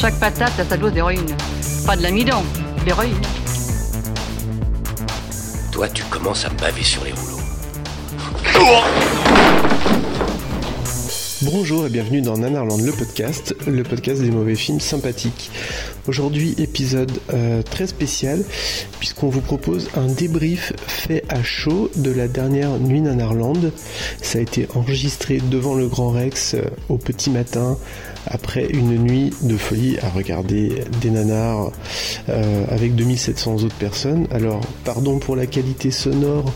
Chaque patate a sa dose d'héroïne. Pas de l'amidon, de l'héroïne. Toi, tu commences à me baver sur les rouleaux. Bonjour et bienvenue dans Nanarland le podcast, le podcast des mauvais films sympathiques. Aujourd'hui épisode euh, très spécial puisqu'on vous propose un débrief fait à chaud de la dernière nuit Nanarland. Ça a été enregistré devant le Grand Rex euh, au petit matin après une nuit de folie à regarder des nanars euh, avec 2700 autres personnes. Alors pardon pour la qualité sonore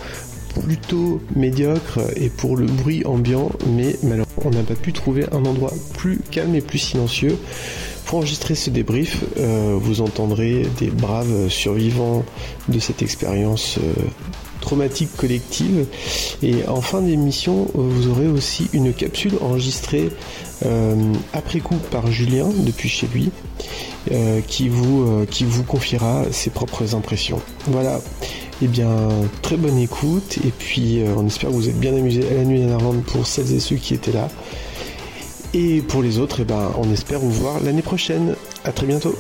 plutôt médiocre et pour le bruit ambiant, mais malheureusement on n'a pas pu trouver un endroit plus calme et plus silencieux. Pour enregistrer ce débrief, euh, vous entendrez des braves survivants de cette expérience euh, traumatique collective. Et en fin d'émission, vous aurez aussi une capsule enregistrée euh, après coup par Julien depuis chez lui, qui, vous, qui vous confiera ses propres impressions. Voilà. Eh bien, très bonne écoute et puis on espère que vous êtes bien amusés à la nuit Irlande pour celles et ceux qui étaient là. Et pour les autres, eh ben, on espère vous voir l'année prochaine. À très bientôt.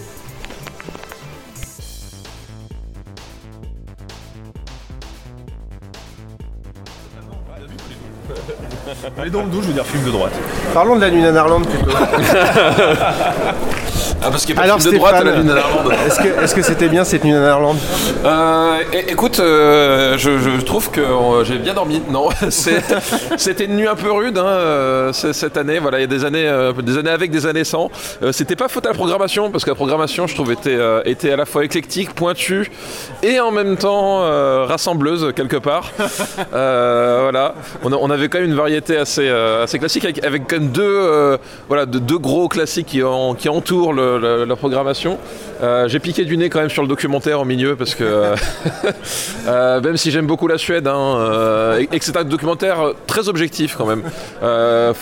Allez dans le doux, je veux dire film de droite. Parlons de la nuit Nanarland plutôt. Ah parce qu'il y a pas Alors de film de droite à la lune Nanarland. est-ce que est-ce que c'était bien cette nuit Nanarland Euh, é- écoute, euh, je, je trouve que euh, j'ai bien dormi. Non, c'est- c'était une nuit un peu rude hein, euh, c- cette année. Voilà, il y a des années, euh, des années avec, des années sans. Euh, c'était pas faute à la programmation parce que la programmation, je trouve, était, euh, était à la fois éclectique, pointue et en même temps euh, rassembleuse quelque part. Euh, voilà, on, a- on avait quand même une variété assez, euh, assez classique avec, avec quand même deux, euh, voilà, de- deux gros classiques qui, en- qui entourent le- le- la programmation. Euh, j'ai piqué du nez quand même sur le documentaire au milieu parce que euh, euh, même si j'aime beaucoup la Suède hein, euh, et, et que c'est un documentaire très objectif quand même. Euh,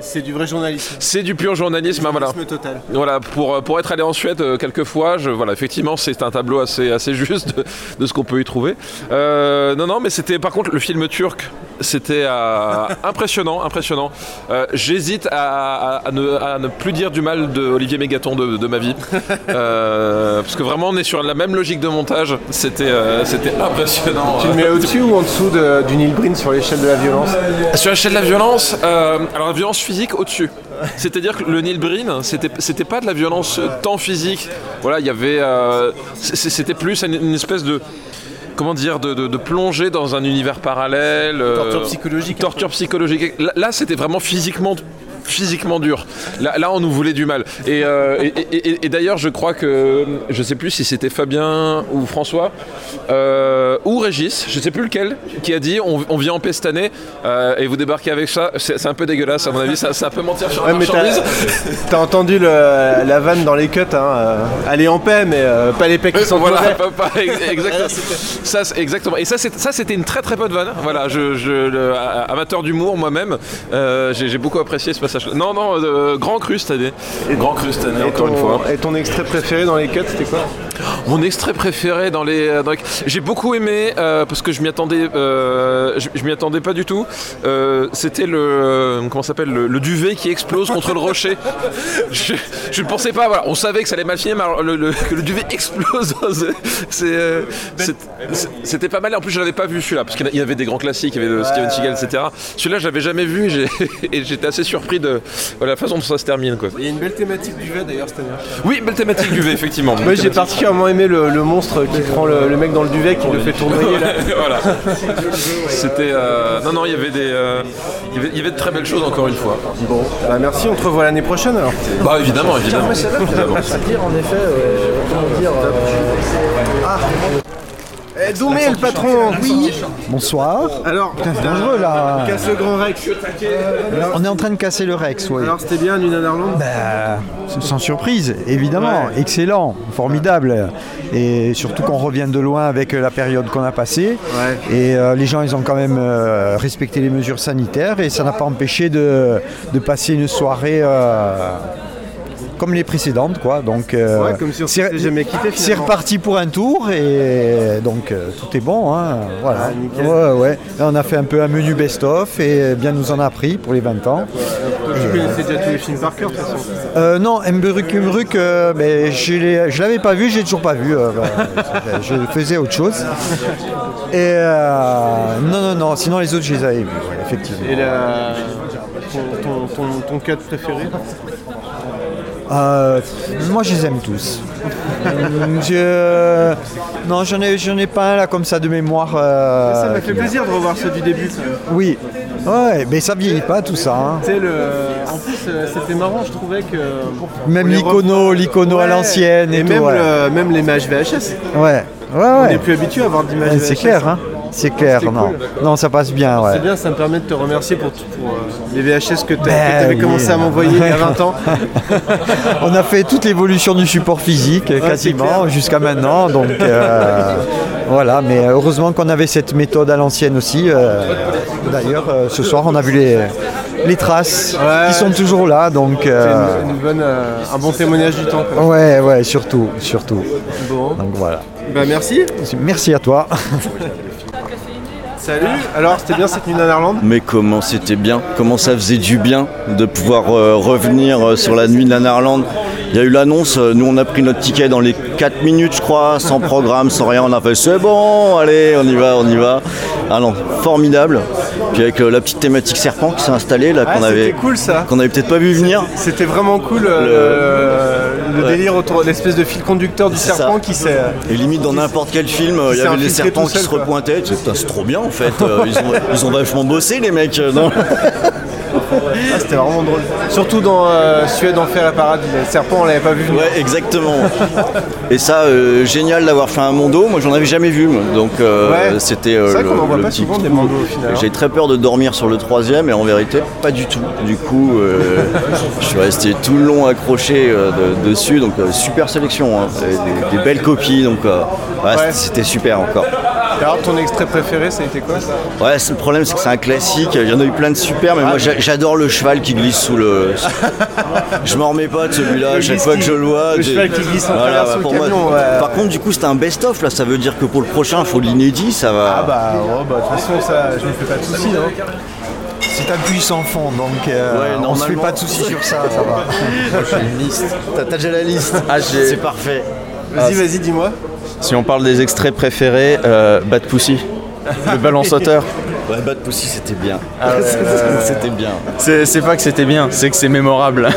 C'est du vrai journalisme. c'est du pur journalisme, hein, voilà. total. Voilà, pour, pour être allé en Suède euh, quelques fois, je, voilà, effectivement, c'est un tableau assez, assez juste de, de ce qu'on peut y trouver. Euh, non, non, mais c'était par contre le film turc, c'était euh, impressionnant, impressionnant. Euh, J'hésite à, à- à ne, à ne plus dire du mal de Olivier Mégaton de, de ma vie, Euh, parce que vraiment on est sur la même logique de montage. C'était euh, c'était impressionnant. Tu le mets au-dessus ou en dessous de- du Neil Breen sur l'échelle de la violence Sur l'échelle de la violence, euh, alors la violence physique au-dessus. C'est-à-dire que le Neil Breen, c'était c'était pas de la violence tant physique. Voilà, il y avait, euh, c'était plus une, une espèce de comment dire, de, de- de plonger dans un univers parallèle. euh, Torture psychologique. Torture psychologique. Là, c'était vraiment physiquement physiquement dur. Là, là, on nous voulait du mal. Et, euh, et- et- et- et d'ailleurs, je crois que je sais plus si c'était Fabien ou François euh, ou Régis, je sais plus lequel, qui a dit on, on vient en paix cette année euh, et vous débarquez avec ça. C'est un peu dégueulasse à mon avis. Ça, ça peut mentir sur la Ouais, marchandise. t'as entendu le- la vanne dans les cuts, hein, est en paix, mais euh, pas les pecs qui sont voilà, pas- pas- exactement. ça, c'est- exactement. Et ça, c'est- ça, c'était une très très bonne vanne. Voilà, je, je- le- a- amateur d'humour moi-même, euh, j'ai beaucoup apprécié ce passage. Non, non, euh, grand cru cette année. Grand cru cette année, Et encore ton, une fois. et ton extrait préféré dans les cuts, c'était quoi? Mon extrait préféré dans les, euh, dans les- j'ai beaucoup aimé euh, parce que je m'y attendais, euh, je, je m'y attendais pas du tout. Euh, C'était le, comment ça s'appelle, le, le duvet qui explose contre le rocher. Je, je ne pensais pas. Voilà, on savait que ça allait mal finir, mais alors le, le- que le duvet explose, c'est, euh, c'était pas mal. Et en plus, je l'avais pas vu celui-là parce qu'il y avait des grands classiques, il y avait le Steven Seagal, etc. Celui-là, je l'avais jamais vu et j'ai- et j'étais assez surpris de voilà, la façon dont ça se termine, quoi. Il y a une belle thématique duvet d'ailleurs cette année. Oui, belle thématique duvet, effectivement. Moi j'ai particulièrement aimé le, le monstre qui prend le, le mec dans le duvet qui le fait tournoyer là. voilà. C'était. euh, Non, non, il y avait des. euh, Il y avait, il y avait de très belles choses encore une fois. Bon, bah merci, on te revoit l'année prochaine alors. Bah évidemment, évidemment. évidemment. dire en effet, comment dire. Ah Euh, Doumé, le patron, oui. Bonsoir. Alors, C'est dangereux là. casse le grand Rex. On est en train de casser le Rex, oui. Alors, c'était bien, Nina Narland Bah, sans surprise, évidemment. Ouais. Excellent, formidable. Et surtout qu'on revient de loin avec la période qu'on a passée. Ouais. Et euh, les gens, ils ont quand même euh, respecté les mesures sanitaires et ça n'a pas empêché de, de passer une soirée euh, comme les précédentes, quoi. Donc, euh, Ouais, comme si on s'était jamais quitté, C'est reparti pour un tour et donc euh, tout est bon, hein. Voilà. Ah, ouais, ouais. Là, on a fait un peu un menu best-of et bien nous en a pris pour les 20 ans. Tu connaissais déjà tous les films par cœur, de toute façon. Euh, non, Mberuk Umruk, euh, mais je l'avais pas vu, j'ai toujours pas vu. euh, bah, je faisais autre chose. Et euh, non, non, non, sinon les autres je les avais vus, effectivement. Et la... ton, ton, ton, ton cadre préféré? Euh, moi je les aime tous. Je- Non, j'en ai, j'en ai pas un là comme ça de mémoire. euh, Ça m'a fait plaisir de revoir ceux du début. Oui, ouais, mais ça vieillit pas tout ça. hein. Le... en plus, euh, c'était marrant, je trouvais que. Même on l'icono, l'icono à l'ancienne et, Et tout, même, ouais. le- même les images VHS. Ouais, ouais, On ouais. n'est plus habitué à avoir d'images VHS. C'est clair, hein. C'est clair, C'était non. cool. Non, ça passe bien, ouais. C'est bien, ça me permet de te remercier pour, euh, les VHS que tu Ben avais oui. commencé à m'envoyer il y a 20 ans. On a fait toute l'évolution du support physique quasiment jusqu'à maintenant. Donc euh, voilà, mais heureusement qu'on avait cette méthode à l'ancienne aussi. euh, D'ailleurs, ce soir, on a vu les, les traces Ouais. qui sont toujours là. Donc C'est une, une bonne, un bon témoignage du temps. quoi. ouais, ouais, surtout, surtout. Bon, Donc voilà. bah merci. Merci à toi. Salut. Alors, c'était bien cette nuit en Irlande Mais comment c'était bien, comment ça faisait du bien de pouvoir euh, revenir euh, sur la nuit de la Narlande. Il y a eu l'annonce, euh, nous on a pris notre ticket dans les 4 minutes je crois, sans programme, sans rien, on a fait c'est bon, allez on y va, on y va. Ah non, formidable. Puis avec la petite thématique serpent qui s'est installée là, Ah, qu'on avait, cool ça. qu'on avait peut-être pas vu venir. C'était vraiment cool euh, le, Ouais. délire autour de l'espèce de fil conducteur du serpent ça. qui s'est. Et limite dans n'importe quel film, il y avait les serpents qui seul, se repointaient. C'est trop bien en fait. Euh, ils, ont, ils ont vachement bossé les mecs. euh, Ah, c'était vraiment drôle. Surtout dans euh, Suède, Enfer et Paradis. Le serpent, on l'avait pas vu venir. Ouais, exactement. Et ça, euh, génial d'avoir fait un mondo. Moi, j'en avais jamais vu. Donc, euh, Ouais. c'était. euh, C'est vrai le- qu'on en voit pas petit souvent des coup. mandos au final. hein. J'ai très peur de dormir sur le troisième, et en vérité, pas du tout. Du coup, euh, je suis resté tout le long accroché euh, de- dessus. Donc, euh, super sélection. hein. Des, des belles copies. Donc, euh, ouais, Ouais. c'était super encore. Alors, ton extrait préféré, ça a été quoi ça Ouais, c'est- le problème, c'est que c'est un classique. Il y en a eu plein de super, mais moi, j'a- j'adore le cheval qui glisse sous le. Je m'en remets pas de celui-là. À chaque fois qui- que je le vois. le cheval qui glisse en Voilà, bah, le pour moi- camion, ouais. Par contre, du coup, c'était un best-of. Là, ça veut dire que pour le prochain, il faut de l'inédit. Ça va. Ah bah, oh, bah, de toute façon, ça, je me fais pas de soucis. Hein. C'est un puissant fond, donc euh, Ouais, on se fait pas de soucis sur ça, ça va. T'as t'as déjà la liste Ah, j'ai- C'est parfait. Vas-y, vas-y, dis-moi. Si on parle des extraits préférés, euh, Bad Pussy, le ballon sauteur. Ouais, Bad Pussy, c'était bien. Ah c'était bien. C'est pas que c'était bien, c'est que c'est mémorable.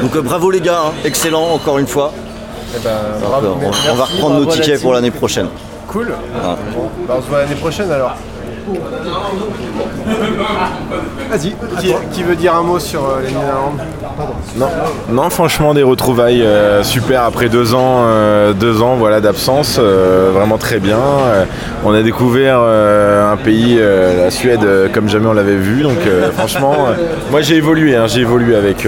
Donc, euh, bravo les gars. hein. Excellent, encore une fois. Eh ben, bravo, on, merci, on va reprendre nos tickets pour l'année prochaine. Cool. Ah. Bon, bah, on se voit l'année prochaine alors. Vas-y, qui, qui veut dire un mot sur euh, les Néerlandes Non, non, franchement, des retrouvailles euh, super après deux ans, euh, deux ans voilà, d'absence, vraiment très bien. On a découvert un pays, la Suède, comme jamais on l'avait vu. Donc, franchement, moi j'ai évolué, hein, j'ai évolué avec,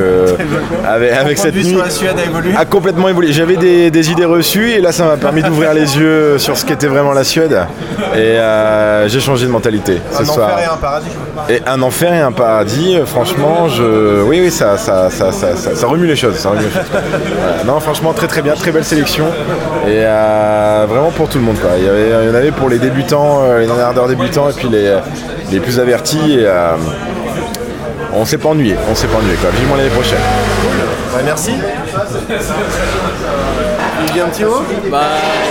avec, avec Ton cette nuit. la Suède a évolué? A complètement évolué. J'avais des, des idées reçues et là ça m'a permis d'ouvrir les yeux sur ce qu'était vraiment la Suède. Et j'ai changé de mentalité Un enfer et un paradis. Et un enfer et un paradis, euh, franchement, je... oui, oui, ça, ça, ça, ça, remue les choses. ça remue les choses, quoi. Voilà. Non, franchement, très très bien, très belle sélection. Et euh, vraiment pour tout le monde. Quoi. Il, y avait- il y en avait pour les débutants, euh, les nerdeurs débutants et puis les, les plus avertis. Et, euh, on s'est pas ennuyé, on s'est pas ennuyé. Quoi. Vivement l'année prochaine. Bah, merci. Un petit mot Bah,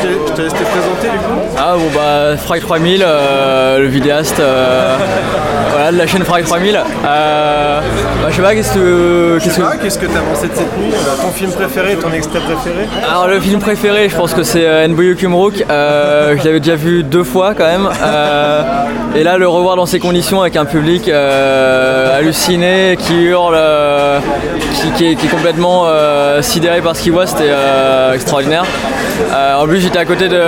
je, te, je te laisse te présenter du coup. Ah bon bah Frag 3000, euh, le vidéaste euh, voilà, de la chaîne Frag 3000. Euh, bah, je sais pas, qu'est-ce que... Qu'est-ce que... pas, qu'est-ce que t'as pensé de cette nuit Ton film préféré, ton extrait préféré Alors le film préféré, je pense que c'est Nboyu Kumrook. Euh, je l'avais déjà vu deux fois quand même. Et là, le revoir dans ces conditions avec un public halluciné, qui hurle, qui, qui est, qui est complètement sidéré par ce qu'il voit, c'était extraordinaire. Euh, en plus, j'étais à côté de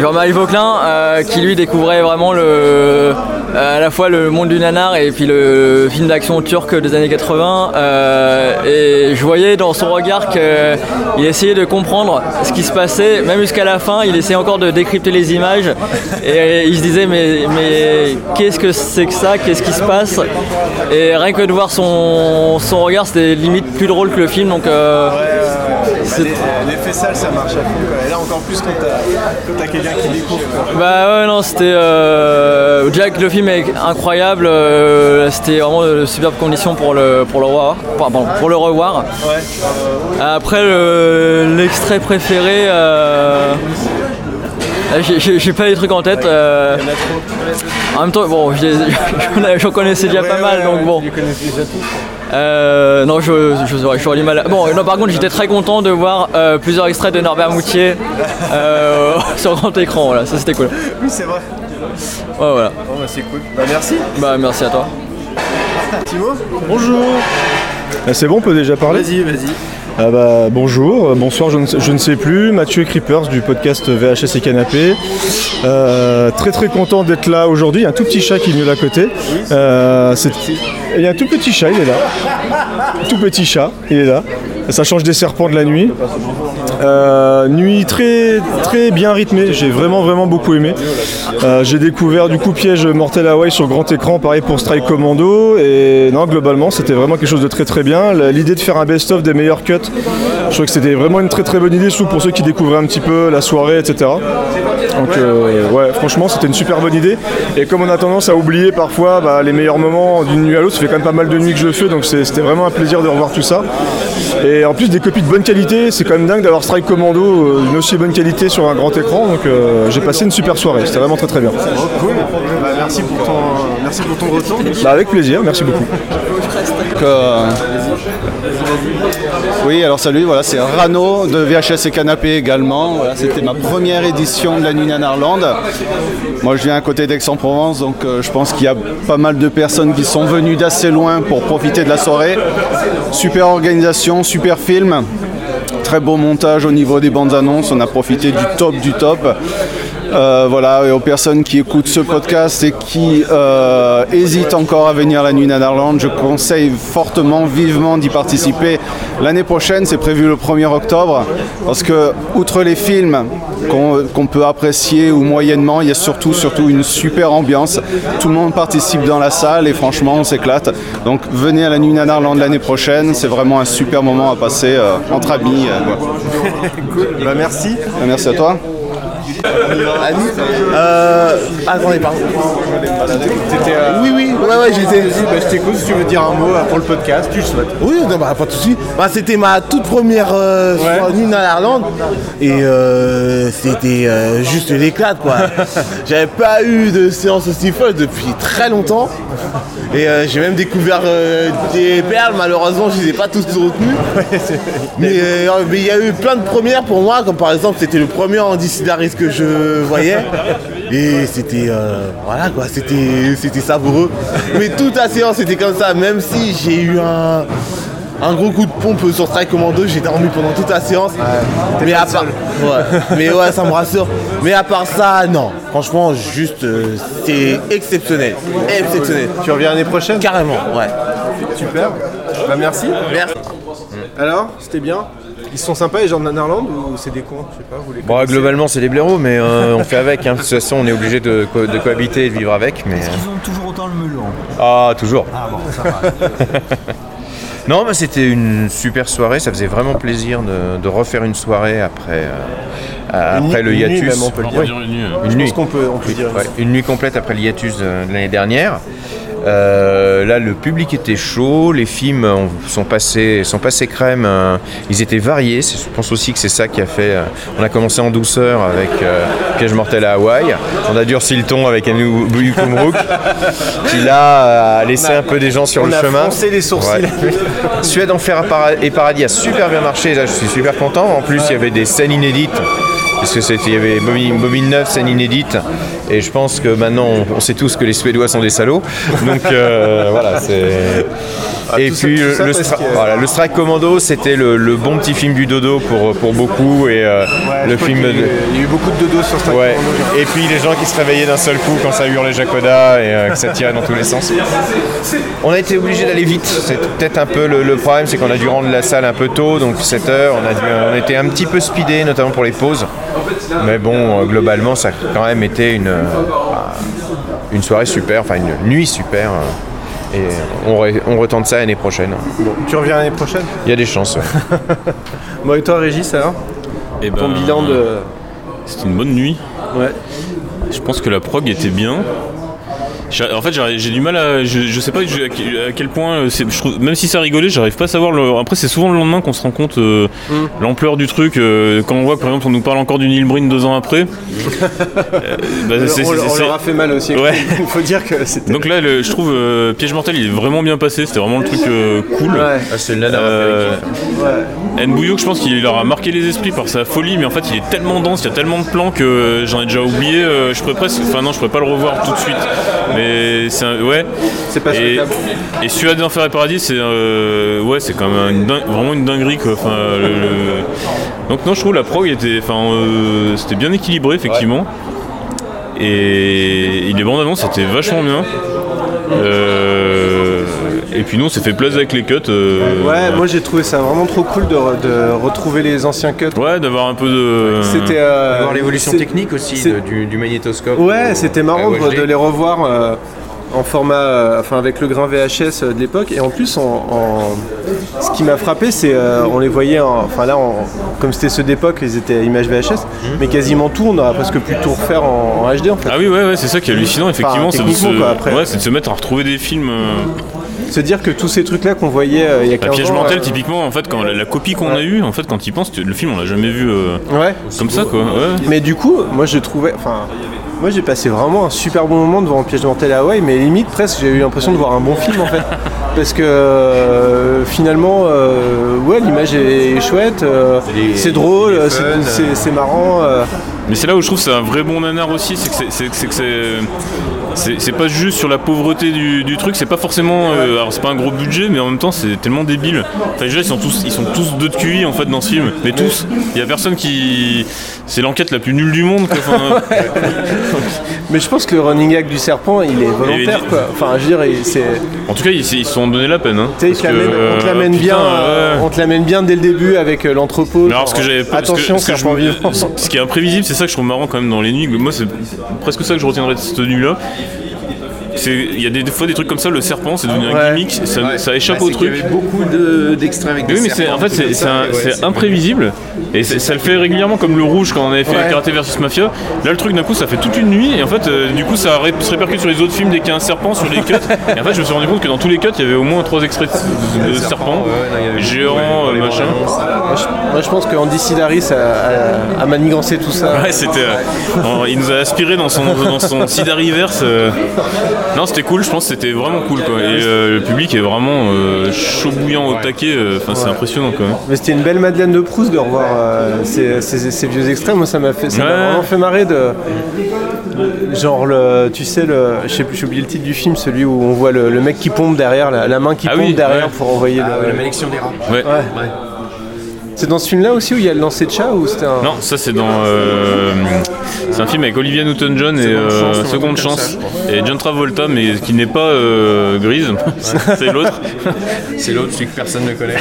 Jean-Marie Vauclin, euh, qui lui découvrait vraiment le, euh, à la fois le monde du nanar et puis le film d'action turc des années 80. euh, et je voyais dans son regard qu'il essayait de comprendre ce qui se passait, même jusqu'à la fin, il essayait encore de décrypter les images. Et il se disait, mais, mais qu'est-ce que c'est que ça? Qu'est-ce qui se passe? Et rien que de voir son, son regard, c'était limite plus drôle que le film. Donc, c'est- L'effet sale, ça marche à fond. quoi. Et là, encore plus quand t'as quelqu'un qui découvre. quoi. Bah ouais non c'était euh, que le film est incroyable euh, c'était vraiment de superbes conditions pour le pour le revoir pardon, pour le revoir après le- l'extrait préféré euh, j'ai- j'ai pas les trucs en tête euh, en même temps bon je j'en ai- j'en connaissais déjà pas mal donc bon euh, non, je, je, je, du mal. Bon, non, par contre, j'étais très content de voir euh, plusieurs extraits de Norbert Moutier euh, sur grand écran. Voilà, ça c'était cool. Oui, c'est vrai. Ouais, voilà. Bah, c'est cool. Bah, merci. Bah, merci à toi. Timo? Bonjour. Ah, C'est bon, on peut déjà parler? Vas-y, vas-y. Ah bah, bonjour, bonsoir, je ne, sais, plus. Mathieu Creepers du podcast VHS et Canapé. Euh, très très content d'être là aujourd'hui. Il y a un tout petit chat qui est venu à côté. Euh, il y a un tout petit chat, il est là. Tout petit chat, il est là. Ça change des serpents de la nuit. Euh, nuit très très bien rythmée, j'ai vraiment vraiment beaucoup aimé. Euh, j'ai découvert du coup piège Mortel Hawaii sur grand écran, pareil pour Strike Commando. Et non, globalement, c'était vraiment quelque chose de très très bien. L'idée de faire un best-of des meilleurs cuts, je trouve que c'était vraiment une très très bonne idée, surtout pour ceux qui découvraient un petit peu la soirée, etc. Donc euh, ouais, franchement, c'était une super bonne idée. Et comme on a tendance à oublier parfois bah, les meilleurs moments d'une nuit à l'autre, ça fait quand même pas mal de nuits que je fais, donc c'était vraiment un plaisir de revoir tout ça. Et en plus des copies de bonne qualité, c'est quand même dingue d'avoir Strike Commando euh, d'une aussi bonne qualité sur un grand écran. Donc euh, j'ai passé une super soirée, c'était vraiment très très bien. Oh, cool. Bah, merci, pour ton, merci pour ton retour. Bah, avec plaisir, merci beaucoup. Euh, Oui, alors salut, voilà, c'est Rano de VHS et Canapé également. Voilà, C'était ma première édition de la Nuit Nanarland. Moi, je viens à côté d'Aix-en-Provence, donc euh, je pense qu'il y a pas mal de personnes qui sont venues d'assez loin pour profiter de la soirée. Super organisation, super film. Très beau montage au niveau des bandes annonces. On a profité du top du top. Euh, voilà, et aux personnes qui écoutent ce podcast et qui euh, hésitent encore à venir la nuit Nanarland, je conseille fortement, vivement d'y participer. L'année prochaine, c'est prévu le 1er octobre, parce que, outre les films qu'on peut apprécier ou moyennement, il y a surtout, surtout une super ambiance. Tout le monde participe dans la salle et franchement, on s'éclate. Donc, venez à la nuit Nanarland l'année prochaine, c'est vraiment un super moment à passer euh, entre amis. cool. Bah, merci. Merci à toi. Annie, euh. Attendez, pardon. Oui, oui, ouais, ouais, j'étais. Bah, je t'écoute si tu veux dire un mot euh, pour le podcast, tu le souhaites. Oui, non, bah, pas de soucis. Bah, c'était ma toute première euh, soirée nuit dans l'Irlande et euh, c'était euh, juste l'éclate quoi. J'avais pas eu de séance aussi folle depuis très longtemps et euh, j'ai même découvert euh, des perles. Malheureusement, je les ai pas tous retenues. mais euh, mais il y a eu plein de premières pour moi, comme par exemple c'était le premier Andy Sidaris que je voyais et c'était euh, voilà quoi, c'était c'était savoureux. Mais toute la séance était comme ça, même si j'ai eu un un gros coup de pompe sur Strike Commando, j'ai dormi pendant toute la séance. mais à part, ouais, mais ouais, ça me rassure. Mais à part ça, non. Franchement, juste, euh, c'est exceptionnel, exceptionnel. Tu reviens l'année prochaine? Carrément, ouais. Super. Bah, merci. Merci. Alors, c'était bien? Ils sont sympas les gens de Nanarland ou c'est des cons Je sais pas, vous les Bon, connaissez globalement, c'est des blaireaux, mais euh, on fait avec. hein. De toute façon, on est obligé de, co- de cohabiter et de vivre avec. Mais... Ils ont toujours autant le melon? Ah, toujours. Ah bon, ça va. non, mais c'était une super soirée. Ça faisait vraiment plaisir de, de refaire une soirée après, euh, Une après nuit- le une nuit hiatus. même, on peut le dire. Ouais. Une nuit. Une Je nuit. pense qu'on peut- on peut dire Ouais, une nuit complète après le hiatus de, de l'année dernière. Euh, là, le public était chaud, les films ont- sont passés, sont passés crème. euh, ils étaient variés. Je pense aussi que c'est ça qui a fait. euh, on a commencé en douceur avec Piège mortel à Hawaï. On a durci le ton avec Anu Kumruk, qui là a laissé un peu des gens sur on le a chemin. froncé les sourcils. Ouais. Suède, Enfer et Paradis a super bien marché. Là, je suis super content. En plus, il y avait des scènes inédites parce que c'était- il y avait bobine, bobine neuve, scène inédite, et je pense que maintenant on, on sait tous que les Suédois sont des salauds. Donc euh, voilà, c'est. et tout ça- puis le, ça le parce Stra- que- voilà, le Strike Commando, c'était le, le bon petit film du dodo pour, pour beaucoup, et euh, le film. y eu- il y a eu beaucoup de dodo sur Strike Ouais. Commando. Et puis les gens qui se réveillaient d'un seul coup quand ça hurlait Jacoda et euh, que ça tirait dans tous les sens. On a été obligé d'aller vite. C'est peut-être un peu le, le problème, c'est qu'on a dû rendre la salle un peu tôt, donc 7 heures. On a, dû, on était un petit peu speedé, notamment pour les pauses. Mais bon, euh, globalement, ça a quand même été une, euh, une soirée super, enfin une nuit super. euh, Et on, re- on retente ça l'année prochaine. Tu reviens l'année prochaine? Il y a des chances. ouais. Bon, et toi, Régis, alors Eh Ton ben, bilan de. C'était une bonne nuit. Ouais. Je pense que la prog était bien. En fait, j'ai du mal à. Je, je sais pas je- à quel- point. euh, c'est- je trouve- même si ça rigolait, j'arrive pas à savoir. Le, après, c'est souvent le lendemain qu'on se rend compte euh, Mm. l'ampleur du truc. euh, quand on voit que, par exemple, on nous parle encore du Neil Breen deux ans après. euh, bah, on leur a fait mal aussi. Ouais. Il faut dire que c'était. Donc là, le- je trouve euh, Piège mortel, il est vraiment bien passé. C'était vraiment le truc euh, cool. Ouais. Ah, c'est le nanar Euh, Ouais. Nbouillot, je pense qu'il leur a marqué les esprits par sa folie, mais en fait, il est tellement dense, il y a tellement de plans que j'en ai déjà oublié. euh, je pourrais presque, enfin non, je pourrais pas le revoir tout de suite. Mais c'est un- ouais. C'est pas et, et Suade d'Enfer et Paradis, c'est euh, ouais, c'est quand même une dingue- vraiment une dinguerie quoi. Enfin, le- le- Donc non, je trouve la prog était, enfin, euh, c'était bien équilibré effectivement. Et les bandes annonces c'était vachement bien. Euh, et puis nous on s'est fait plaisir avec les cuts. euh, Ouais, moi j'ai trouvé ça vraiment trop cool de, re- de retrouver les anciens cuts. Ouais, d'avoir un peu de. C'était. euh, l'évolution technique aussi de- du, du magnétoscope. Ouais, c'était marrant de, les revoir euh, en format, euh, enfin avec le grain VHS de l'époque. Et en plus, en, en- ce qui m'a frappé, c'est euh, on les voyait, en- enfin là, en- comme c'était ceux d'époque, ils étaient images VHS, mais quasiment tout, on aurait presque pu tout refaire en, en HD en fait. Ah oui, ouais, ouais, c'est ça qui est hallucinant, effectivement, c'est de, se... quoi, après. ouais, c'est de se mettre à retrouver des films. euh, Se dire que tous ces trucs-là qu'on voyait euh, il y a La 15 piège ans. mortel, euh, typiquement, en fait, quand la, la copie qu'on a eue, en fait, quand il pense, le film, on l'a jamais vu euh, Ouais. comme ça, quoi. Ouais. Mais du coup, moi je trouvais. Enfin, moi j'ai passé vraiment un super bon moment devant Piège mortel à Hawaï, mais limite presque j'ai eu l'impression de voir un bon film en fait. Parce que euh, finalement, euh, ouais, l'image est chouette, euh, c'est drôle, c'est- marrant. euh. Mais c'est là où je trouve que c'est un vrai bon nanar aussi, c'est que c'est- c'est pas juste sur la pauvreté du, du truc, c'est pas forcément. euh, alors c'est pas un gros budget, mais en même temps c'est tellement débile. Enfin, déjà, ils sont tous, ils sont tous deux de QI en fait dans ce film, mais tous. Il y a personne qui. C'est l'enquête la plus nulle du monde. Quoi. Enfin, Mais je pense que le running gag du serpent, il est volontaire quoi. Enfin, je veux dire, il- c'est. en tout cas, ils ils se sont donné la peine. Hein, Parce que, l'amène- on te euh, l'amène putain, bien, euh, on te l'amène bien dès le début avec euh, l'entrepôt. Alors, ce que j'avais pas- parce que- Attention, parce que je serpent vivant. Ce qui est imprévisible, c'est ça que je trouve marrant quand même dans les nuits. Moi, c'est presque ça que je retiendrai de cette nuit-là. C'est- Il y a des, des fois des trucs comme ça, le serpent, c'est devenu un gimmick, ça, Ouais. ça échappe Bah, au c'est qu'il y truc. avait beaucoup de- d'extraits avec des oui, mais serpents, en fait, c'est imprévisible et ça le fait régulièrement comme le rouge quand on avait fait Ouais. Karaté versus Mafia. Là, le truc d'un coup, ça fait toute une nuit et en fait, euh, du coup, ça ré- se répercute sur les autres films dès qu'il y a un serpent sur les cuts. et en fait, je me suis rendu compte que dans tous les cuts, il y avait au moins trois extraits de, de serpents, géants, machin. Moi je, moi, je pense que Andy Sidaris a, a, a manigancé tout ça. Ouais, c'était. euh, il nous a aspiré dans son, dans son Sidariverse. Non, c'était cool, je pense que c'était vraiment cool quoi. Et euh, le public est vraiment euh, chaud bouillant au taquet, euh, enfin, c'est impressionnant quand même. Mais c'était une belle Madeleine de Proust de revoir euh, ces, ces- ces vieux extraits. Moi, ça m'a fait, ça m'a Ouais. vraiment fait marrer de. Genre, le, tu sais, le, je sais plus, j'ai oublié le titre du film, celui où on voit le, le mec qui pompe derrière, la, la main qui Ah pompe oui, derrière ouais. pour envoyer Ah, le. la malédiction des rats. Ouais. C'est dans ce film-là aussi où il y a le lancer de chat ou c'était un. Non, ça c'est dans. euh, c'est un film avec Olivia Newton-John et Seconde euh, Chance, Seconde ça, Et John Travolta, mais qui n'est pas euh, grise, c'est l'autre. C'est l'autre, celui que personne ne connaît.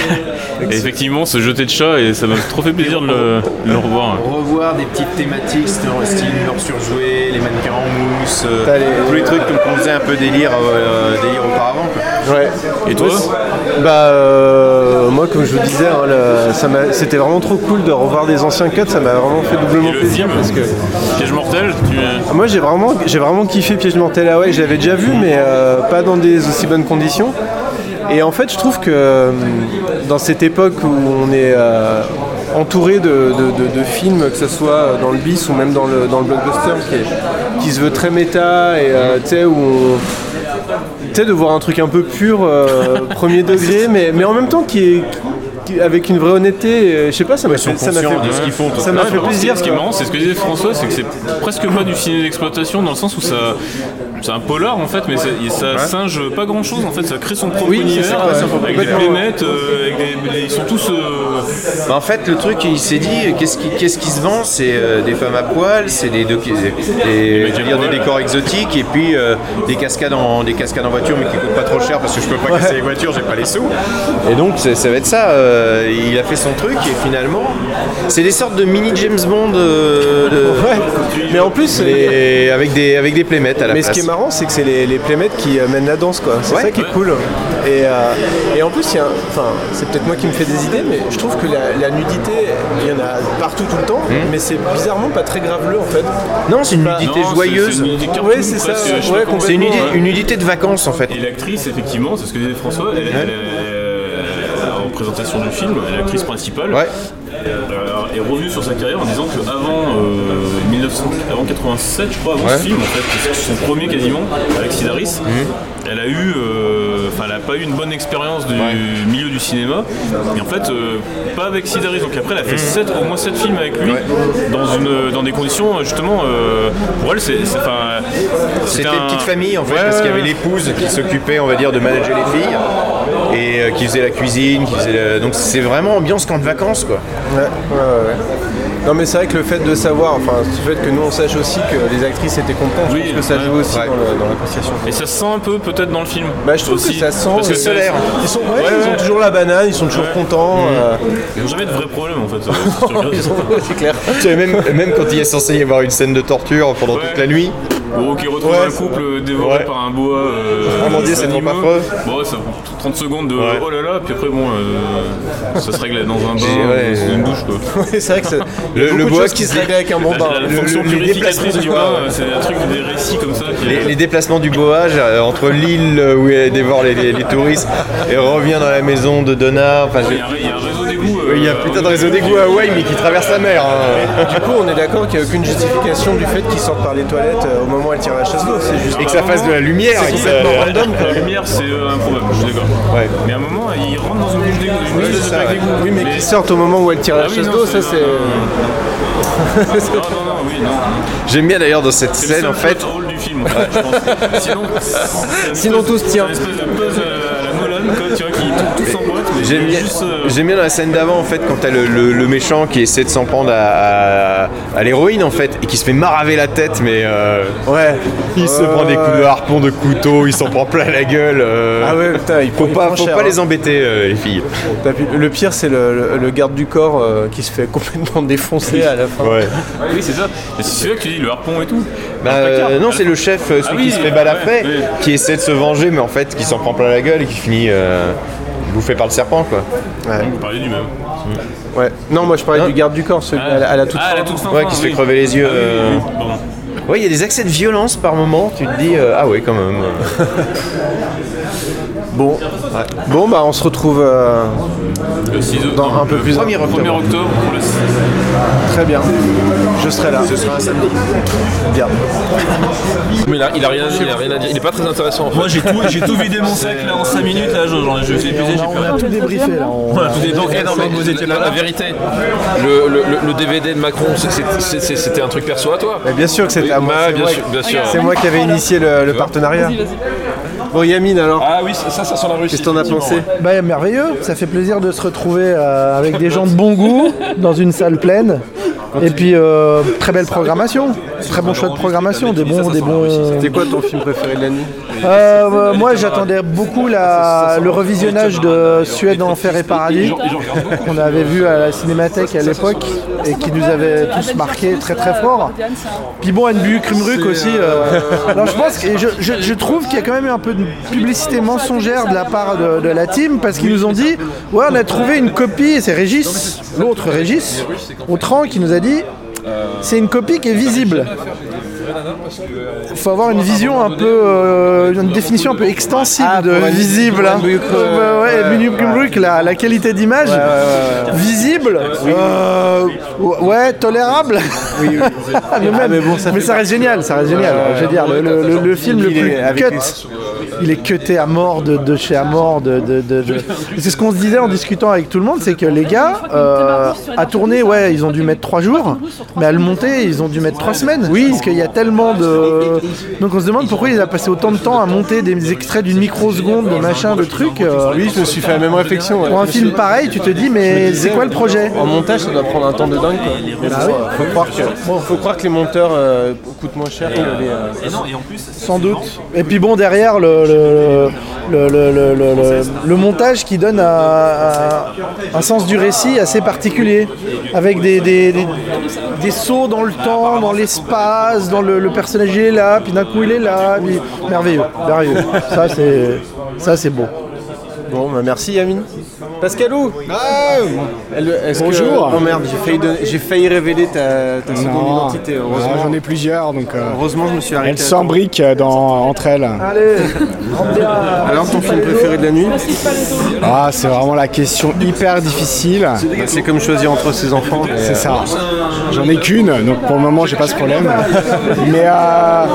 Et effectivement, ce jeté de chat, et ça m'a trop fait plaisir de le, de le revoir. Revoir des petites thématiques, style style mort surjoué, les mannequins en mousse, euh, les- tous les trucs qu'on faisait un peu délire, euh, délire auparavant. quoi. Ouais. Et toi Ouais, Bah euh, moi comme je vous disais, hein, le- ça m'a- c'était vraiment trop cool de revoir des anciens cuts, ça m'a vraiment fait doublement Et le plaisir film parce que Piège mortel tu... moi j'ai vraiment j'ai vraiment kiffé Piège mortel à Hawaï, je l'avais déjà vu mais euh, pas dans des aussi bonnes conditions. Et en fait je trouve que euh, dans cette époque où on est euh, entouré de, de- de- de films, que ce soit dans le bis ou même dans le, dans le blockbuster qui, est- qui se veut très méta et euh, tu sais où on, sais, de voir un truc un peu pur, euh, premier degré, mais, mais en même temps qui est, qui- avec une vraie honnêteté. euh, Je sais pas, ça m'a fait, ça m'a conscients fait, de ce qu'ils font. ça m'a Non, fait mais plaisir. Ce qui est marrant, c'est ce que disait François, c'est que c'est presque pas du ciné d'exploitation dans le sens où ça. C'est un polar en fait, mais ça, singe pas grand chose en fait, ça crée son propre Oui, univers ça, ouais. avec des playmates, euh, avec des- ils sont tous. euh, Bah, en fait, le truc, il s'est dit, qu'est-ce qui, qu'est-ce qui se vend? C'est euh, des femmes à poil, c'est des, des, dire, décors exotiques et puis euh, des, cascades en, des cascades en voiture, mais qui coûtent pas trop cher parce que je peux pas casser les voitures, j'ai pas les sous. Et donc, ça, ça va être ça. euh, il a fait son truc et finalement, c'est des sortes de mini James Bond. euh, de- Mais en plus, les- avec, des, avec des playmates à la Mais place. ce qui est marrant, c'est que c'est les, les playmates qui euh, mènent la danse, quoi. C'est Ouais. ça qui est cool. Et, euh, et en plus, il y a un- enfin, c'est peut-être moi qui me fais des idées, mais je trouve que la, la nudité, il y en a partout tout le temps, mais c'est bizarrement pas très graveleux en fait. Non, c'est une nudité Non, joyeuse. c'est une nudité cartoon, Ouais, c'est ça. Ouais, C'est une, ouais. nudité de vacances en fait. Et l'actrice, effectivement, c'est ce que disait François, elle, elle, elle, en présentation du film, elle est l'actrice principale. Ouais. Euh, est revenue sur sa carrière en disant qu'avant euh, 1900 avant 87, je crois, avant Ouais. ce film, en fait, son premier quasiment, avec Sidaris, Mhm. elle a eu, euh, enfin, elle a pas eu une bonne expérience du milieu du cinéma. Et en fait, euh, pas avec Sidaris. Donc après, elle a fait sept, au moins 7 films avec lui, dans, une, dans des conditions, justement, euh, pour elle, c'est. C'était un- une petite famille en fait, parce qu'il y avait l'épouse qui s'occupait, on va dire, de manager les filles et euh, qui faisait la cuisine, qui faisait la- donc c'est vraiment ambiance camp de vacances quoi. Ouais, ouais, ouais. Non, mais c'est vrai que le fait de savoir, enfin, le fait que nous on sache aussi que les actrices étaient contentes, je pense que ça ouais, joue aussi ouais. dans le- dans l'appréciation. Et ça se sent un peu peut-être dans le film. Bah, je trouve aussi. que ça sent. Parce que euh, c'est l'air. Ils, sont, ouais, ils ont toujours la banane, ils sont toujours Ouais. contents. euh, Ils n'ont jamais de vrais problèmes en fait. c'est clair. Tu sais, même, même quand il est censé y avoir une scène de torture pendant toute la nuit. Ou qui retrouve Ouais, un couple dévoré ouais. par un boa. Euh, mon Dieu, c'est trop affreux. Bon, ouais, ça 30 secondes de Ouais. oh là là, puis après, bon, euh, ça se règle dans un bain, dans une douche quoi. C'est vrai que c'est. Le- le choses qui se règlent avec un bon La, bain. la- la Le- fonction le- purificatrice du bois. euh, c'est un truc des récits comme ça. qui- Les, les déplacements du Boage euh, entre l'île où elle dévore les, les- les touristes et revient dans la maison de Donna. Enfin, je- a y a un réseau il y a putain de réseau d'égout à Hawaï mais qui traverse la mer. hein. Du coup, on est d'accord qu'il n'y a aucune justification du fait qu'ils sortent par les toilettes euh, au moment où elle tire la chasse d'eau. C'est juste Et que ça fasse de la lumière. C'est random. quoi. La lumière, c'est euh, improbable, je suis d'accord. Ouais. Mais à un moment, il rentre dans une bouche d'égout. Ouais. Oui, mais qui sortent au moment où elle tire la Ah oui, chasse d'eau, ça c'est. Non, non, non, oui, non. J'aime bien d'ailleurs dans cette scène en fait. hole du film. Sinon, se tient. C'est une espèce de puzzle à la Nolan, quoi, tu vois, qui tout, tout s'emboîte, mais J'aime bien, juste. euh, j'aime bien dans la scène d'avant en fait quand t'as le, le, le méchant qui essaie de s'en prendre à, à, à l'héroïne en fait et qui se fait maraver la tête mais euh, Ouais. il se prend des coups de harpon, de couteau, il s'en prend plein la gueule. euh. Ah ouais, putain, il faut il pas, faut cher, pas hein. les embêter euh, les filles. Le pire, c'est le, le- le garde du corps euh, qui se fait complètement défoncer à la fin. Ouais. Oui, c'est ça. C'est celui-là que tu dis, le harpon et tout. Bah, euh, non, c'est le chef, celui Ah oui, qui se fait balafrer, ouais, ouais. qui essaie de se venger, mais en fait qui s'en prend plein la gueule et qui finit euh, bouffé par le serpent quoi. Vous parlez du même. Ouais. Non, moi je parlais du garde du corps, celui à, la, à la toute Ah, fin. la toute fin. Ouais, qui se oui. fait crever les yeux. Ah oui, euh. oui, oui, pardon. Ouais, il y a des accès de violence par moment, tu te dis euh, ah ouais quand même. Bon. Bon, bah on se retrouve euh, Le 6 dans un peu plus. 1er octobre. 1er octobre pour le Très bien. Je serai là. Ce sera un samedi. Bien. Mais il a, il a rien à dire, il a rien à dire. Il est pas très intéressant. En fait. Moi j'ai tout, j'ai tout vidé mon sac là en 5 minutes là, j'en ai je suis épuisé, j'ai On a peur. tout débriefé là. on- Voilà, tout est Donc, eh non, mais vous étiez la, la là. vérité, le, le- le- le DVD de Macron, c'est- c'est- c'est- c'est- c'était un truc perso à toi Mais bien sûr que c'était à moi. Bah, c'est bien moi sûr, qui- bien sûr. C'est moi qui avais initié le, le partenariat. Bon, Yamine alors, Ah oui, ça, ça sent la Russie. qu'est-ce que t'en as pensé Bah, merveilleux, ça fait plaisir de se retrouver euh, avec des gens de bon goût dans une salle pleine. Et puis euh, très belle programmation, très bon choix de programmation, des bons, des bons. C'était quoi ton film préféré de la nuit Euh, euh, moi j'attendais beaucoup la- le revisionnage de Suède Enfer et Paradis qu'on avait vu à la Cinémathèque à l'époque et qui nous avait tous marqué très très fort. Puis bon, NBU Krumruk aussi. euh, alors je pense que je, je- je trouve qu'il y a quand même eu un peu de publicité mensongère de la part de, de la team parce qu'ils nous ont dit ouais on a trouvé une copie et c'est Régis, l'autre Régis, Autran qui nous a dit c'est une copie qui est visible. Il faut avoir une vision un peu, euh, une définition un peu extensive Ah, de visible. hein. Euh, ouais, ouais, la, la qualité d'image, visible, euh, ouais, tolérable. mais, même- Ah, mais bon, ça mais fait ça reste génial, ça reste génial. Je veux dire, le, le- le- le film le plus cut. Il est cuté à mort de, de chez à mort. De, de- de- de- Et C'est ce qu'on se disait en discutant avec tout le monde, c'est que les gars, euh, à tourner, ouais, ils ont dû mettre trois jours, mais à le monter, ils ont dû mettre trois semaines. Oui. Parce qu'il y a tellement de. Donc on se demande pourquoi il a passé autant de temps à monter des extraits d'une microseconde, de machin, de trucs. euh, Oui, je me suis fait la même réflexion. ouais. Pour un film pareil, tu te dis, mais c'est quoi le projet En montage, ça doit prendre un temps de dingue. Quoi. Mais Bah bon, oui. faut, croire que, bon, faut croire que les monteurs euh, coûtent moins cher que les. euh, Sans doute. Et puis bon, derrière le, le, le, le- montage qui donne un, sens du récit assez particulier, avec des, des, des- sauts dans le temps, dans l'espace, dans le, personnage il est là, puis d'un coup il est là, merveilleux, merveilleux. Ça c'est beau. Bon, bah merci Yamine. Pascalou est-ce que- Bonjour. Oh merde, j'ai failli, donner- j'ai failli révéler ta, ta seconde Non. identité. Ah, Heureusement. J'en ai plusieurs, donc. euh, Heureusement, je me suis arrêté. Elles s'embriquent dans- entre elles. Allez, Alors, ton film préféré de la nuit Ah, c'est vraiment la question hyper difficile. Bah, C'est comme choisir entre ses enfants. C'est euh, ça. J'en ai qu'une, donc pour le moment j'ai pas ce problème. Mais euh,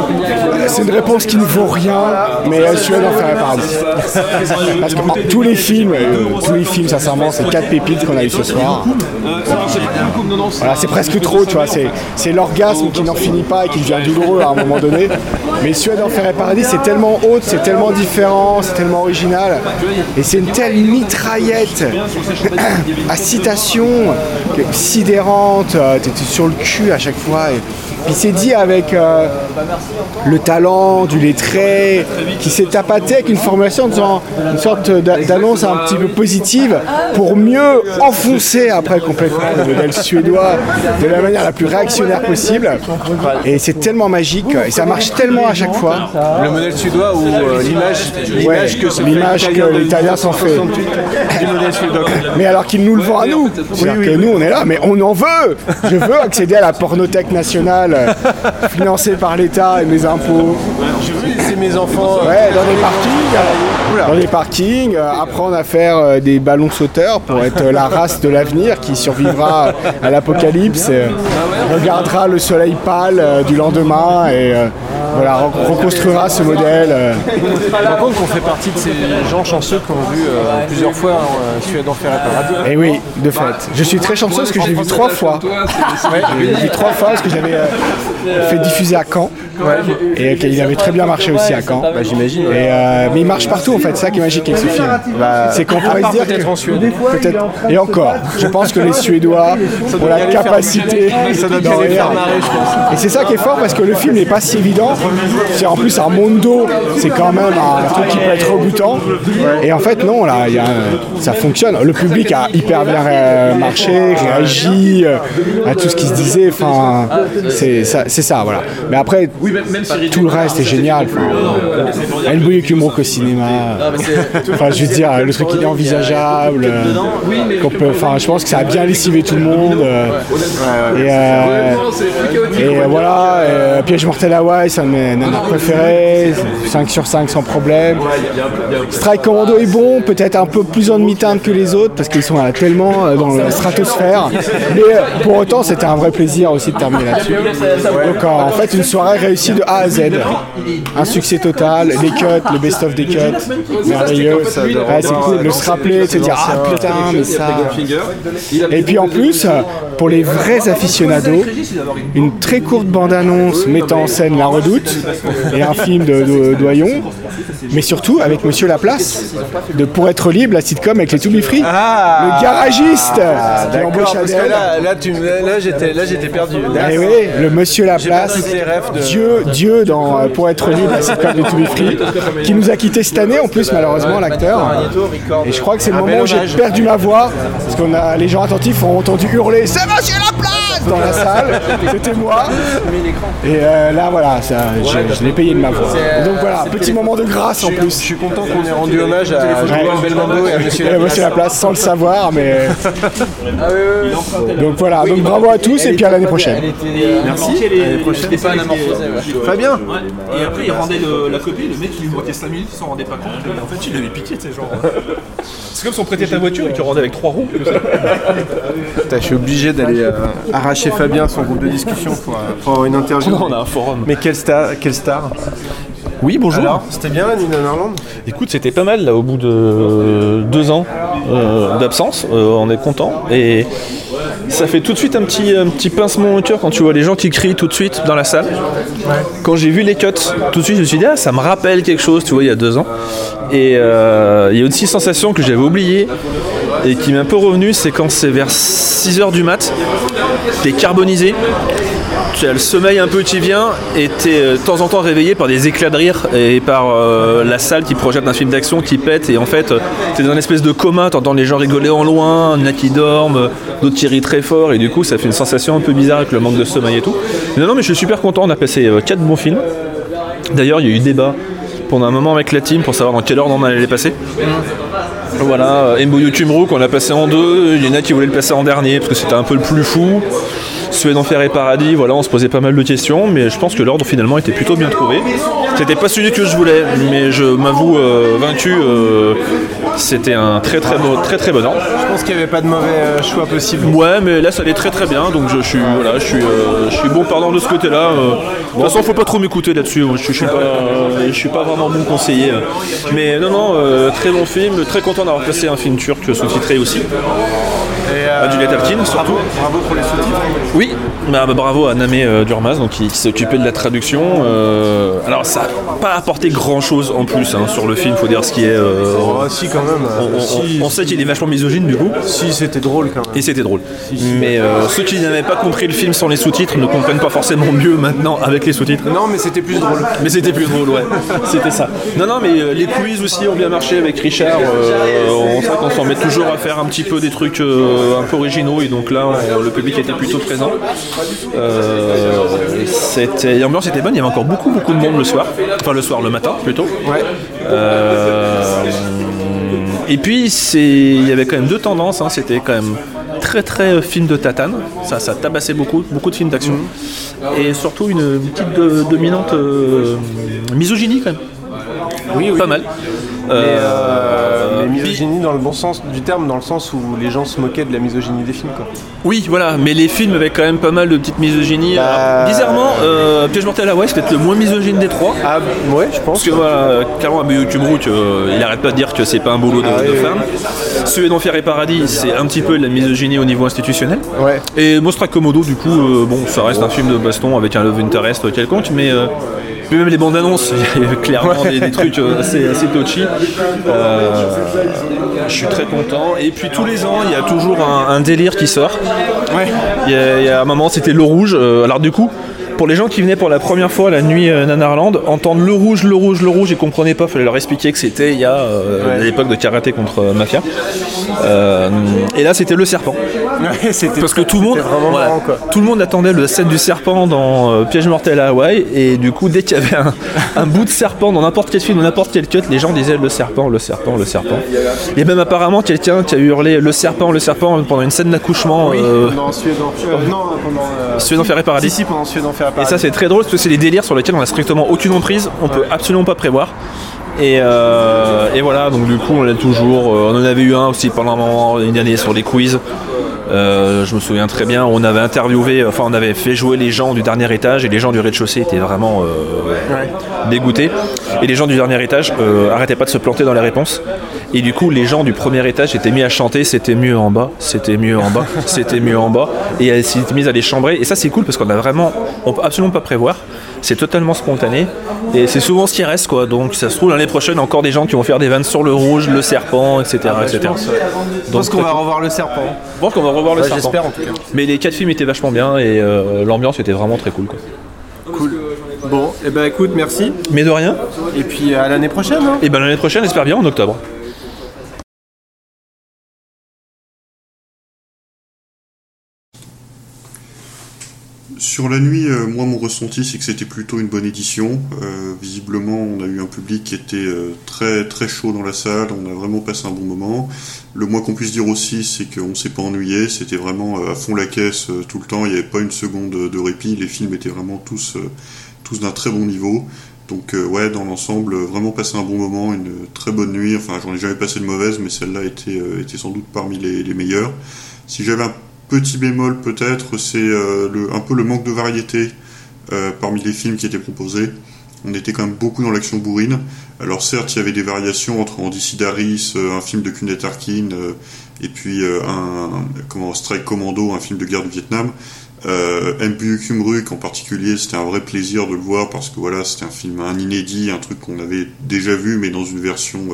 c'est une réponse qui ne vaut rien, mais euh, Suède en ferait paradis. Parce que tous les films, euh, tous les films sincèrement, c'est quatre pépites qu'on a eu ce soir. Voilà, c'est presque trop, tu vois. C'est, l'orgasme qui n'en finit pas et qui devient douloureux à un moment donné. Mais Suède en ferait paradis, c'est tellement haute, c'est tellement différent, c'est tellement original. Et c'est une telle mitraillette à citation sidérante. euh, sur le cul à chaque fois. Puis c'est dit avec euh, le talent du lettré qui s'est tapaté avec une formulation en faisant une sorte d'a- d'annonce un petit peu positive pour mieux enfoncer après complètement le modèle suédois de la manière la plus réactionnaire possible. Et c'est tellement magique et ça marche tellement à chaque fois. Le modèle suédois ou euh, l'image l'image Ouais, que l'image l'Italien que de l'Italien s'en fait. 1968 du modèle suédois. Mais alors qu'il nous le vend à nous. C'est-à-dire que nous, on est là, mais on en veut. Je veux accéder à la pornothèque nationale euh, financée par l'État et mes impôts. Je veux laisser mes enfants. euh, Ouais, dans des parkings, dans des parkings, euh, apprendre à faire des ballons sauteurs pour être la race de l'avenir qui survivra à l'apocalypse, regardera le soleil pâle du lendemain et voilà, re- reconstruira ce modèle. euh. Par contre, qu'on fait partie de ces gens chanceux qui ont vu euh, plusieurs fois euh, Suède en fer et paradis. Et Eh oui, de fait. Je suis très chanceux parce que je l'ai vu trois fois. Ouais, je l'ai vu trois fois parce que j'avais euh, fait diffuser à Caen. Et qu'il avait très bien marché aussi à Caen. Bah, j'imagine. Euh, mais il marche partout en fait, c'est ça qui est magique avec ce film. c'est qu'on pourrait se dire peut-être que en Suède. peut-être et encore, je pense que les Suédois ont la capacité. Ça doit bien d'en les faire rire. marrer, je pense. Et c'est ça qui est fort parce que le film n'est pas si évident. C'est en plus un mondo, c'est quand même un truc qui peut être rebutant. Et en fait non, là, ça fonctionne. Le public a hyper bien marché, réagi euh, à tout ce qui se disait. Enfin, c'est ça, voilà. Mais après, tout le reste est génial. Enfin, El Bouillet Kumrook au cinéma. Enfin, je veux dire, le truc il est envisageable. euh, Enfin, je pense que ça a bien lessivé tout le monde. euh, Et, voilà, Piège mortel Hawaï, c'est un mes nanars préférés. 5 sur 5 sans problème. Strike Commando est bon, peut-être un peu plus en demi-teinte que les autres parce qu'ils sont tellement euh, dans la stratosphère. Mais euh, pour autant, c'était un vrai plaisir aussi de terminer là-dessus. Donc euh, en fait, une soirée réussie de A à Z. Un succès total, les cuts, le best-of des cuts, merveilleux. Ouais, c'est cool de se rappeler, de se dire ah putain, mais ça. Et puis en plus, pour les vrais aficionados, une très courte bande-annonce mettant en scène La Redoute et un film de, de Doyon, mais surtout avec Monsieur Laplace, de Pour être libre, la sitcom avec les To Be Free, le garagiste qui D'accord, embauche parce que là, là, tu me- là, j'étais, là, j'étais perdu. Eh oui, le Monsieur Laplace, de- Dieu, Dieu dans euh, Pour être libre, la sitcom de To Be Free, qui nous a quittés cette année en plus malheureusement l'acteur. Et je crois que c'est le moment où j'ai perdu ma voix, parce qu'on a les gens attentifs ont entendu hurler C'est Monsieur Laplace dans la salle, c'était moi. Et euh, là voilà, ça, je, je l'ai payé de ma voix. Donc voilà, petit moment de grâce en plus. Je suis content qu'on ait rendu hommage à Joël Belmondo et à Monsieur à. Monsieur Laplace sans le savoir, mais. Ah oui, oui. Donc voilà, donc bravo à tous et puis à l'année prochaine. Merci. L'année prochaine. Fabien Et après, il rendait la copie, le mec il lui moquait 5 minutes, il s'en rendait pas compte. En fait, il avait pitié, tu sais, genre. C'est comme si on prêtait ta voiture et qu'il rendait avec trois roues. Putain, je suis obligé d'aller arracher Fabien son groupe de discussion pour, euh, pour avoir une interview. On a un forum. Mais quelle star, quelle star Oui, bonjour. Alors, c'était bien la nuit Écoute, c'était pas mal là au bout de deux ans euh, d'absence. Euh, on est content et ça fait tout de suite un petit, un petit pincement au cœur quand tu vois les gens qui crient tout de suite dans la salle. Quand j'ai vu les cuts, tout de suite je me suis dit ah ça me rappelle quelque chose, tu vois, il y a deux ans. Et il y a aussi une sensation que j'avais oubliée et qui m'est un peu revenue, c'est quand c'est vers 6h du mat, t'es carbonisé, tu as le sommeil un peu qui vient et tu es de temps en temps réveillé par des éclats de rire et par euh, la salle qui projette un film d'action qui pète et en fait tu es dans une espèce de coma, tu entends les gens rigoler en loin, il y en a qui dorment, d'autres qui rient très fort et du coup ça fait une sensation un peu bizarre avec le manque de sommeil et tout. Non non mais je suis super content, on a passé 4 bons films. D'ailleurs il y a eu débat pendant un moment avec la team pour savoir dans quelle ordre on allait les passer. Voilà, Emboyo Tumru qu'on a passé en deux, il y en a qui voulaient le passer en dernier parce que c'était un peu le plus fou. Suède Enfer et Paradis, voilà, on se posait pas mal de questions, mais je pense que l'ordre finalement était plutôt bien trouvé. C'était pas celui que je voulais, mais je m'avoue euh, vaincu, euh, c'était un très très bon, très très bon ordre. Je pense qu'il n'y avait pas de mauvais euh, choix possible. Ouais, mais là ça allait très très bien, donc je, suis voilà, je suis, euh, je suis bon pardon de ce côté-là. euh. De toute façon, faut pas trop m'écouter là-dessus. Je, je suis pas, je suis pas vraiment bon conseiller. euh. Mais non non, euh, très bon film, très content d'avoir passé un film turc sous-titré aussi. Et, Juliette Alkin, surtout. Bravo, bravo pour les sous-titres. Oui, bah, bah, bravo à Namé euh, Durmaz donc, qui, qui s'est occupé de la traduction. Euh, alors ça n'a pas apporté grand chose en plus hein, sur le film, faut dire ce qui est. euh, Ah, si, quand même. on, on- Si, on sait qu'il est vachement misogyne du coup. Si, c'était drôle quand même. Et c'était drôle. Mais euh, ceux qui n'avaient pas compris le film sans les sous-titres ne comprennent pas forcément mieux maintenant avec les sous-titres. Non, mais c'était plus drôle. Mais c'était plus drôle, ouais. C'était ça. Non, non, mais euh, les quiz aussi ont bien marché avec Richard. On sait qu'on s'en met toujours à faire un petit peu des trucs un peu originaux et donc là, on- le public était plutôt présent. Euh, c'était l'ambiance était bonne. Il y avait encore beaucoup, beaucoup de monde le soir. Enfin, le soir, le matin plutôt. Euh, et puis, c'est, il y avait quand même deux tendances. hein. C'était quand même très très euh, film de tatane. Ça, ça tabassait beaucoup, beaucoup de films d'action. Et surtout une petite de- dominante euh, misogynie quand même. Oui, oui. Pas mal. Mais, euh, mais misogynie dans le bon sens du terme, dans le sens où les gens se moquaient de la misogynie des films. Quoi. Oui, voilà, mais les films avaient quand même pas mal de petites misogynies. Bah, bizarrement, euh, Piège mortel à c'est peut-être le moins misogyne des trois. Ah, ouais, je pense. Parce que voilà, clairement, Tumruk, euh, il arrête pas de dire que c'est pas un boulot de, Ah, de oui, femme. Suède Enfer et Paradis, c'est un petit peu de la misogynie au niveau institutionnel. Ouais. Et Mostra Komodo, du coup, euh, bon, ça reste un film de baston avec un love interest quelconque, mais. Puis même les bandes annonces, il y a clairement Ouais. des, des trucs euh, assez, assez touchy. Euh, je suis très content. Et puis tous les ans, il y a toujours un, un délire qui sort. Il y, a, il y a un moment, c'était le rouge. Euh, alors du coup, pour les gens qui venaient pour la première fois la nuit euh, Nanarland, entendre le rouge, le rouge, le rouge, ils comprenaient pas. Fallait leur expliquer que c'était il y a euh, à l'époque de karaté contre euh, mafia. Euh, et là, c'était le serpent. Parce que tout le monde, voilà, marrant, tout le monde attendait le scène du serpent dans Piège mortel à Hawaï, et du coup, dès qu'il y avait un, un bout de serpent dans n'importe quel film, dans n'importe quel cut, les gens disaient le serpent, le serpent, le serpent. Il y a même apparemment quelqu'un qui a hurlé le serpent, le serpent pendant une scène d'accouchement. Oui, pendant Suède et Paradis. Si, si, pendant Suède Enfer et ça c'est très drôle parce que c'est des délires sur lesquels on a strictement aucune emprise, on peut absolument pas prévoir. Et, euh, et voilà, donc du coup on l'a toujours. euh, on en avait eu un aussi pendant un moment, une année sur les quiz. Euh, je me souviens très bien, on avait interviewé, enfin on avait fait jouer les gens du dernier étage et les gens du rez-de-chaussée étaient vraiment euh, dégoûtés. Et les gens du dernier étage euh, arrêtaient pas de se planter dans les réponses. Et du coup, les gens du premier étage étaient mis à chanter C'était mieux en bas, c'était mieux en bas, c'était mieux en bas. Et elles s'étaient mises à les chambrer. Et ça, c'est cool parce qu'on a vraiment, on peut absolument pas prévoir. C'est totalement spontané. Et c'est souvent ce qui reste, quoi. Donc, ça se trouve, l'année prochaine, encore des gens qui vont faire des vannes sur le rouge, le serpent, etc. Ah, je etc. pense, ouais. Je pense qu'on va revoir le serpent. Je pense qu'on va revoir le serpent. j'espère, en tout cas. Mais les quatre films étaient vachement bien et euh, l'ambiance était vraiment très cool, quoi. Cool. Bon, et ben écoute, merci. Mais de rien. Et puis à l'année prochaine. hein. Et ben l'année prochaine, j'espère bien en octobre. Sur la nuit, euh, moi mon ressenti c'est que c'était plutôt une bonne édition. Euh, visiblement, on a eu un public qui était euh, très très chaud dans la salle. On a vraiment passé un bon moment. Le moins qu'on puisse dire aussi, c'est qu'on s'est pas ennuyé. C'était vraiment à fond la caisse tout le temps. Il n'y avait pas une seconde de répit. Les films étaient vraiment tous tous d'un très bon niveau. Donc ouais, dans l'ensemble, vraiment passé un bon moment, une très bonne nuit. Enfin, j'en ai jamais passé de mauvaise, mais celle-là était était sans doute parmi les, les meilleures. Si j'avais petit bémol peut-être, c'est euh, un peu le manque de variété euh, parmi les films qui étaient proposés. On était quand même beaucoup dans l'action bourrine. Alors certes, il y avait des variations entre Andy Sidaris, euh, un film de Kenneth Arkin, euh, et puis un, comment Strike Commando, un film de guerre du Vietnam. Euh, Kumruk en particulier, c'était un vrai plaisir de le voir parce que voilà, c'était un film, un inédit, un truc qu'on avait déjà vu, mais dans une version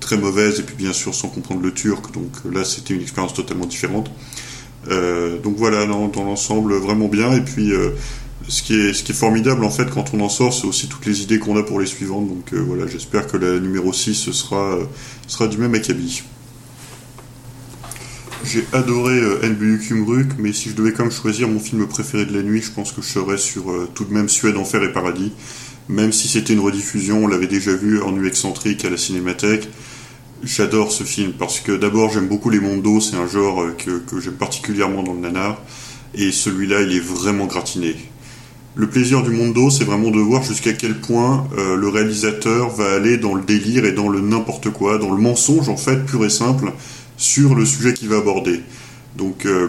très mauvaise, et puis bien sûr sans comprendre le turc. Donc là, c'était une expérience totalement différente. Euh, donc voilà, dans, l'ensemble, vraiment bien. Et puis, euh, ce, qui est, formidable, en fait, quand on en sort, c'est aussi toutes les idées qu'on a pour les suivantes. Donc euh, voilà, j'espère que la numéro 6 sera, du même acabit. J'ai adoré NBU Kumruk, mais si je devais quand même choisir mon film préféré de la nuit, je pense que je serais sur tout de même Suède, Enfer et Paradis. Même si c'était une rediffusion, on l'avait déjà vu en nu excentrique à la cinémathèque. J'adore ce film parce que d'abord j'aime beaucoup les mondos, c'est un genre euh, que, j'aime particulièrement dans le nanar. Et celui-là, il est vraiment gratiné. Le plaisir du mondo, c'est vraiment de voir jusqu'à quel point euh, le réalisateur va aller dans le délire et dans le n'importe quoi, dans le mensonge en fait, pur et simple, sur le sujet qu'il va aborder. Donc euh,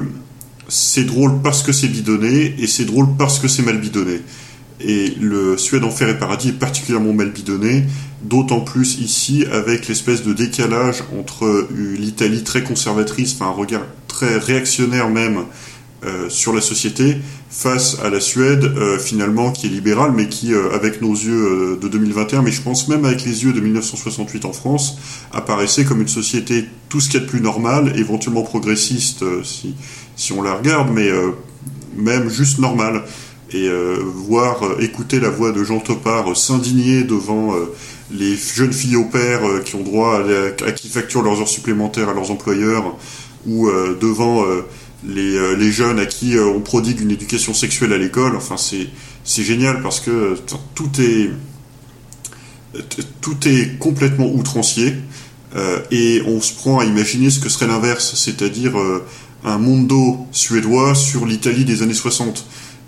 c'est drôle parce que c'est bidonné et c'est drôle parce que c'est mal bidonné. Et le Suède, Enfer et Paradis est particulièrement mal bidonné, d'autant plus ici avec l'espèce de décalage entre euh, l'Italie très conservatrice, enfin un regard très réactionnaire même euh, sur la société, face à la Suède euh, finalement qui est libérale, mais qui avec nos yeux de 2021, mais je pense même avec les yeux de 1968 en France, apparaissait comme une société tout ce qu'il y a de plus normal, éventuellement progressiste si, si on la regarde, mais même juste normal et euh, voir, écouter la voix de Jean Topard s'indigner devant les jeunes filles au père euh, qui ont droit à, qui facturent leurs heures supplémentaires à leurs employeurs, ou euh, devant euh, les, jeunes à qui on prodigue une éducation sexuelle à l'école. Enfin, c'est génial parce que tout est tout est complètement outrancier et on se prend à imaginer ce que serait l'inverse, c'est-à-dire un mondo suédois sur l'Italie des années 60.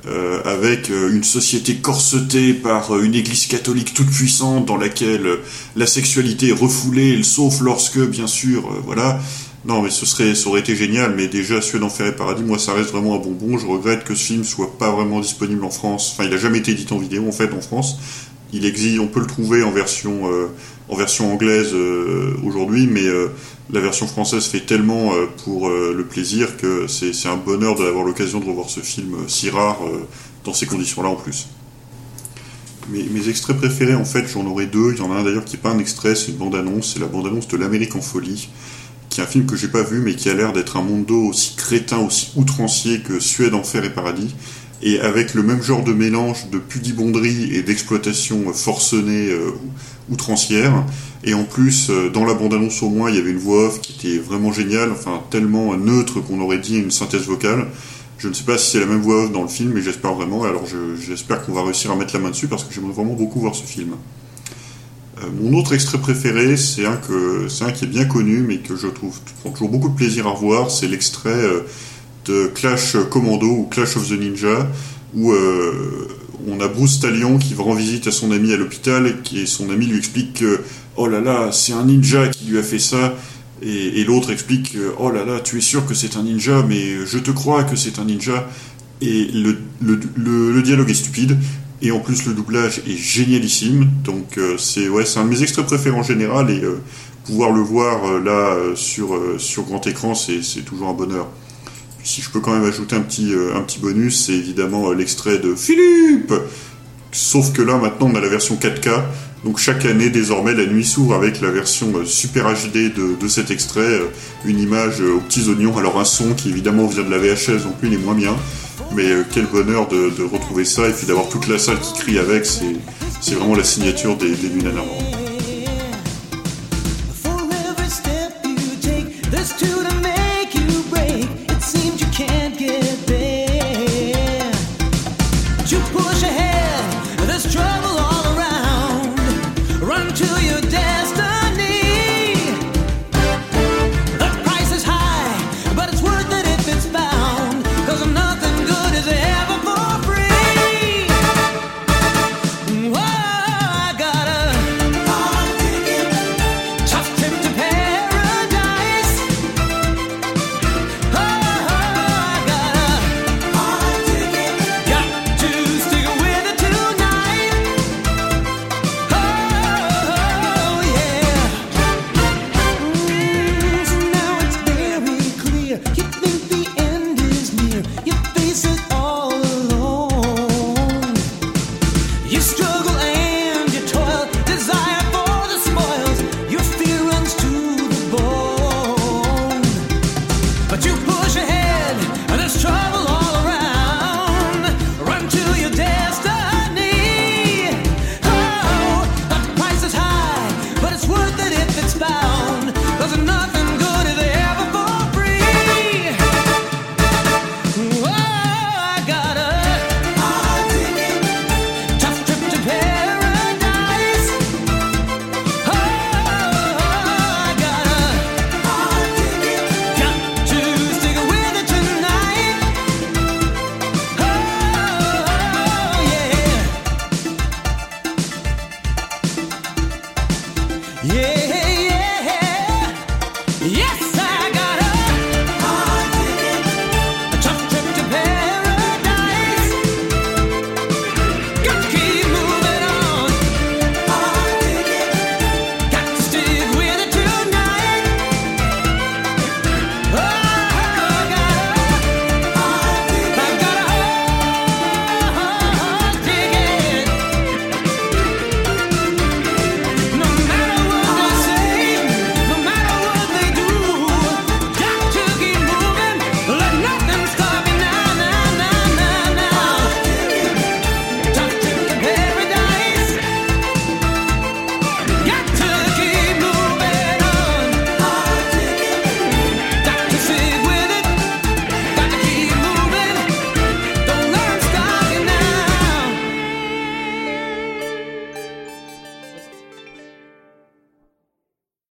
Euh, avec euh, une société corsetée par euh, une église catholique toute puissante dans laquelle euh, la sexualité est refoulée, sauf lorsque, bien sûr, euh, voilà. Non, mais ce serait, ça aurait été génial, mais déjà, Suède, Enfer et Paradis, moi, ça reste vraiment un bonbon. Je regrette que ce film soit pas vraiment disponible en France. Enfin, il a jamais été édité en vidéo, en fait, en France. Il existe, on peut le trouver en version, euh, en version anglaise euh, aujourd'hui, mais euh, la version française fait tellement euh, pour le plaisir que c'est un bonheur d'avoir l'occasion de revoir ce film si rare dans ces conditions-là en plus. Mes, extraits préférés, en fait, j'en aurais deux. Il y en a un d'ailleurs qui n'est pas un extrait, c'est une bande-annonce. C'est la bande-annonce de L'Amérique en folie, qui est un film que j'ai pas vu, mais qui a l'air d'être un mondo aussi crétin, aussi outrancier que Suède, Enfer et Paradis. Et avec le même genre de mélange de pudibonderie et d'exploitation forcenée outrancière. Et en plus, euh, dans la bande-annonce au moins, il y avait une voix off qui était vraiment géniale, enfin tellement neutre qu'on aurait dit une synthèse vocale. Je ne sais pas si c'est la même voix off dans le film, mais j'espère vraiment. Alors je- j'espère qu'on va réussir à mettre la main dessus parce que j'aimerais vraiment beaucoup voir ce film. Euh, mon autre extrait préféré, c'est un, un qui est bien connu, mais que je trouve toujours beaucoup de plaisir à revoir. C'est l'extrait euh, de Clash Commando ou Clash of the Ninja, où on a Bruce Talion qui va rendre visite à son ami à l'hôpital, et son ami lui explique que oh là là, c'est un ninja qui lui a fait ça. Et, l'autre explique que, oh là là, tu es sûr que c'est un ninja, mais je te crois que c'est un ninja. Et le, le, dialogue est stupide. Et en plus, le doublage est génialissime. Donc, euh, c'est ouais, un de mes extraits préférés en général. Et euh, pouvoir le voir euh, là sur, sur grand écran, c'est toujours un bonheur. Si je peux quand même ajouter un petit, euh, un petit bonus, c'est évidemment euh, l'extrait de Philippe Sauf que là, maintenant, on a la version 4K. Donc chaque année, désormais, la nuit s'ouvre avec la version euh, super HD de, cet extrait. une image aux petits oignons. Alors un son qui, évidemment, vient de la VHS, donc lui, il est moins bien. Mais quel bonheur de, retrouver ça. Et puis d'avoir toute la salle qui crie avec. C'est vraiment la signature des, des Lunes